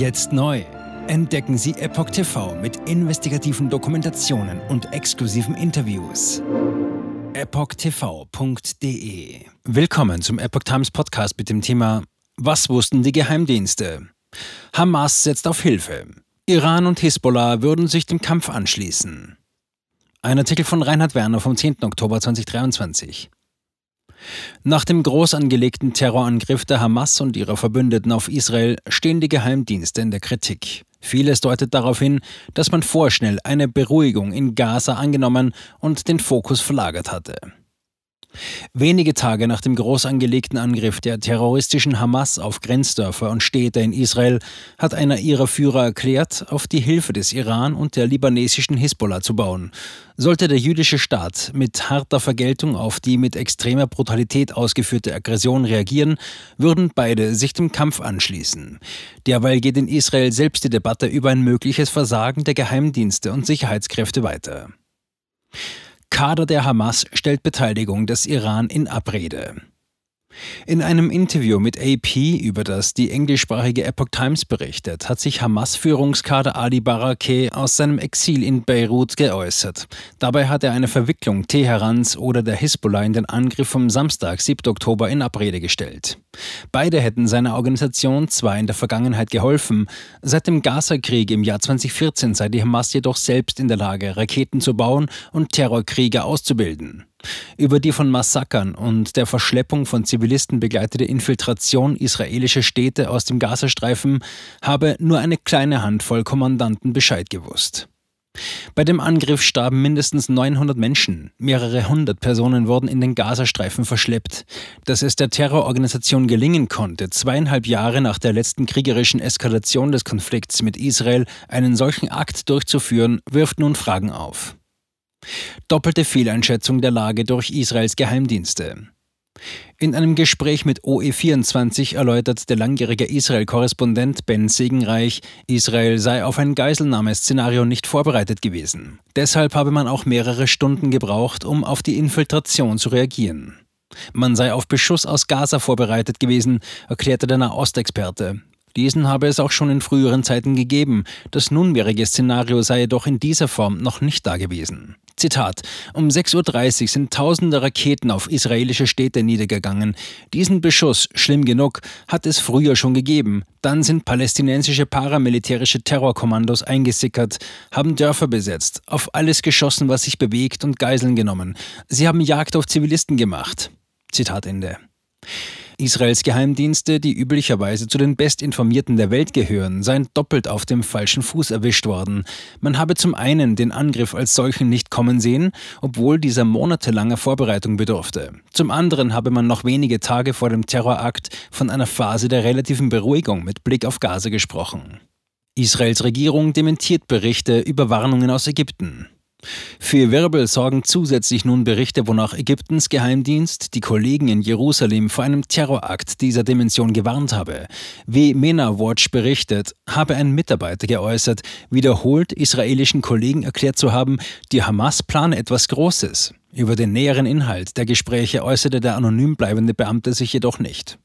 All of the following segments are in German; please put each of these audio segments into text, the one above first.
Jetzt neu. Entdecken Sie Epoch TV mit investigativen Dokumentationen und exklusiven Interviews. EpochTV.de Willkommen zum Epoch Times Podcast mit dem Thema Was wussten die Geheimdienste? Hamas setzt auf Hilfe. Iran und Hisbollah würden sich dem Kampf anschließen. Ein Artikel von Reinhard Werner vom 10. Oktober 2023. Nach dem groß angelegten Terrorangriff der Hamas und ihrer Verbündeten auf Israel stehen die Geheimdienste in der Kritik. Vieles deutet darauf hin, dass man vorschnell eine Beruhigung in Gaza angenommen und den Fokus verlagert hatte. Wenige Tage nach dem groß angelegten Angriff der terroristischen Hamas auf Grenzdörfer und Städte in Israel hat einer ihrer Führer erklärt, auf die Hilfe des Iran und der libanesischen Hisbollah zu bauen. Sollte der jüdische Staat mit harter Vergeltung auf die mit extremer Brutalität ausgeführte Aggression reagieren, würden beide sich dem Kampf anschließen. Derweil geht in Israel selbst die Debatte über ein mögliches Versagen der Geheimdienste und Sicherheitskräfte weiter. Kader der Hamas stellt Beteiligung des Iran in Abrede. In einem Interview mit AP, über das die englischsprachige Epoch Times berichtet, hat sich Hamas-Führungskader Ali Barakeh aus seinem Exil in Beirut geäußert. Dabei hat er eine Verwicklung Teherans oder der Hisbollah in den Angriff vom Samstag, 7. Oktober, in Abrede gestellt. Beide hätten seiner Organisation zwar in der Vergangenheit geholfen, seit dem Gaza-Krieg im Jahr 2014 sei die Hamas jedoch selbst in der Lage, Raketen zu bauen und Terrorkrieger auszubilden. Über die von Massakern und der Verschleppung von Zivilisten begleitete Infiltration israelischer Städte aus dem Gazastreifen habe nur eine kleine Handvoll Kommandanten Bescheid gewusst. Bei dem Angriff starben mindestens 900 Menschen, mehrere hundert Personen wurden in den Gazastreifen verschleppt. Dass es der Terrororganisation gelingen konnte, zweieinhalb Jahre nach der letzten kriegerischen Eskalation des Konflikts mit Israel einen solchen Akt durchzuführen, wirft nun Fragen auf. Doppelte Fehleinschätzung der Lage durch Israels Geheimdienste. In einem Gespräch mit OE24 erläutert der langjährige Israel-Korrespondent Ben Segenreich, Israel sei auf ein Geiselnahmeszenario nicht vorbereitet gewesen. Deshalb habe man auch mehrere Stunden gebraucht, um auf die Infiltration zu reagieren. Man sei auf Beschuss aus Gaza vorbereitet gewesen, erklärte der Nahostexperte. Diesen habe es auch schon in früheren Zeiten gegeben. Das nunmehrige Szenario sei jedoch in dieser Form noch nicht dagewesen. Zitat: Um 6.30 Uhr sind tausende Raketen auf israelische Städte niedergegangen. Diesen Beschuss, schlimm genug, hat es früher schon gegeben. Dann sind palästinensische paramilitärische Terrorkommandos eingesickert, haben Dörfer besetzt, auf alles geschossen, was sich bewegt und Geiseln genommen. Sie haben Jagd auf Zivilisten gemacht. Zitat Ende. Israels Geheimdienste, die üblicherweise zu den bestinformierten der Welt gehören, seien doppelt auf dem falschen Fuß erwischt worden. Man habe zum einen den Angriff als solchen nicht kommen sehen, obwohl dieser monatelanger Vorbereitung bedurfte. Zum anderen habe man noch wenige Tage vor dem Terrorakt von einer Phase der relativen Beruhigung mit Blick auf Gaza gesprochen. Israels Regierung dementiert Berichte über Warnungen aus Ägypten. Für Wirbel sorgen zusätzlich nun Berichte, wonach Ägyptens Geheimdienst die Kollegen in Jerusalem vor einem Terrorakt dieser Dimension gewarnt habe. Wie MENA Watch berichtet, habe ein Mitarbeiter geäußert, wiederholt israelischen Kollegen erklärt zu haben, die Hamas plane etwas Großes. Über den näheren Inhalt der Gespräche äußerte der anonym bleibende Beamte sich jedoch nicht.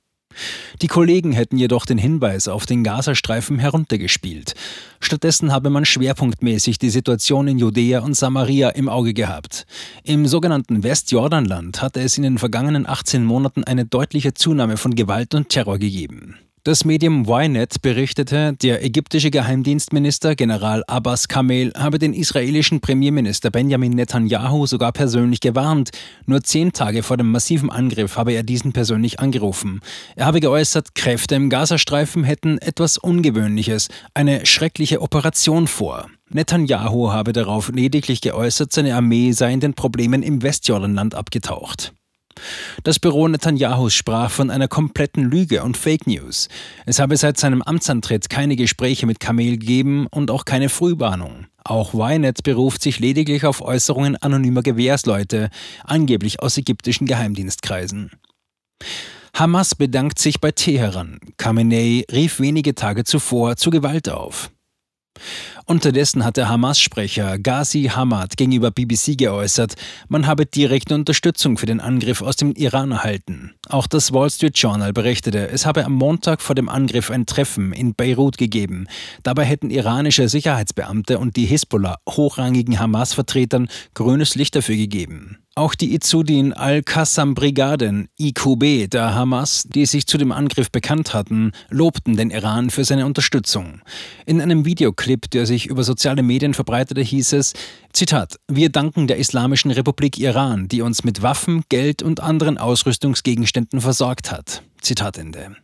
Die Kollegen hätten jedoch den Hinweis auf den Gazastreifen heruntergespielt. Stattdessen habe man schwerpunktmäßig die Situation in Judäa und Samaria im Auge gehabt. Im sogenannten Westjordanland hatte es in den vergangenen 18 Monaten eine deutliche Zunahme von Gewalt und Terror gegeben. Das Medium Ynet berichtete, der ägyptische Geheimdienstminister General Abbas Kamel habe den israelischen Premierminister Benjamin Netanyahu sogar persönlich gewarnt. Nur zehn Tage vor dem massiven Angriff habe er diesen persönlich angerufen. Er habe geäußert, Kräfte im Gazastreifen hätten etwas Ungewöhnliches, eine schreckliche Operation vor. Netanyahu habe darauf lediglich geäußert, seine Armee sei in den Problemen im Westjordanland abgetaucht. Das Büro Netanyahus sprach von einer kompletten Lüge und Fake News. Es habe seit seinem Amtsantritt keine Gespräche mit Kamel gegeben und auch keine Frühwarnung. Auch Ynet beruft sich lediglich auf Äußerungen anonymer Gewehrsleute, angeblich aus ägyptischen Geheimdienstkreisen. Hamas bedankt sich bei Teheran. Khamenei rief wenige Tage zuvor zu Gewalt auf. Unterdessen hat der Hamas-Sprecher Ghazi Hamad gegenüber BBC geäußert, man habe direkte Unterstützung für den Angriff aus dem Iran erhalten. Auch das Wall Street Journal berichtete, es habe am Montag vor dem Angriff ein Treffen in Beirut gegeben. Dabei hätten iranische Sicherheitsbeamte und die Hisbollah hochrangigen Hamas-Vertretern grünes Licht dafür gegeben. Auch die Izudin al-Qassam-Brigaden IQB der Hamas, die sich zu dem Angriff bekannt hatten, lobten den Iran für seine Unterstützung. In einem Videoclip, der sich über soziale Medien verbreitete, hieß es, Zitat, wir danken der Islamischen Republik Iran, die uns mit Waffen, Geld und anderen Ausrüstungsgegenständen versorgt hat. Zitat Ende.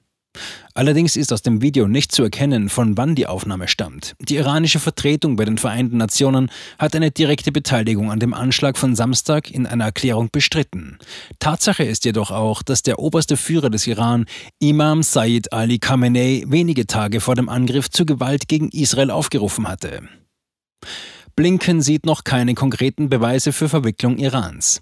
Allerdings ist aus dem Video nicht zu erkennen, von wann die Aufnahme stammt. Die iranische Vertretung bei den Vereinten Nationen hat eine direkte Beteiligung an dem Anschlag von Samstag in einer Erklärung bestritten. Tatsache ist jedoch auch, dass der oberste Führer des Iran, Imam Sayyid Ali Khamenei, wenige Tage vor dem Angriff zur Gewalt gegen Israel aufgerufen hatte. Blinken sieht noch keine konkreten Beweise für Verwicklung Irans.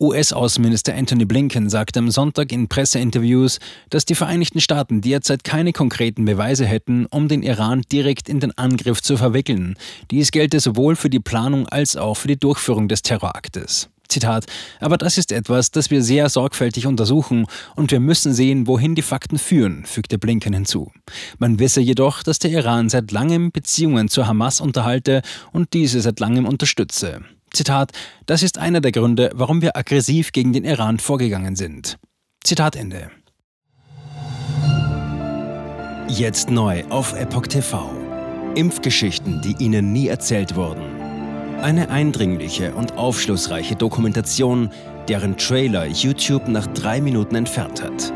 US-Außenminister Anthony Blinken sagte am Sonntag in Presseinterviews, dass die Vereinigten Staaten derzeit keine konkreten Beweise hätten, um den Iran direkt in den Angriff zu verwickeln. Dies gelte sowohl für die Planung als auch für die Durchführung des Terroraktes. Zitat, aber das ist etwas, das wir sehr sorgfältig untersuchen und wir müssen sehen, wohin die Fakten führen, fügte Blinken hinzu. Man wisse jedoch, dass der Iran seit langem Beziehungen zur Hamas unterhalte und diese seit langem unterstütze. Zitat, das ist einer der Gründe, warum wir aggressiv gegen den Iran vorgegangen sind. Zitat Ende. Jetzt neu auf Epoch TV. Impfgeschichten, die Ihnen nie erzählt wurden. Eine eindringliche und aufschlussreiche Dokumentation, deren Trailer YouTube nach drei Minuten entfernt hat.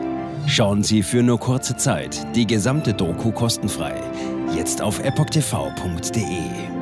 Schauen Sie für nur kurze Zeit die gesamte Doku kostenfrei. Jetzt auf epochtv.de.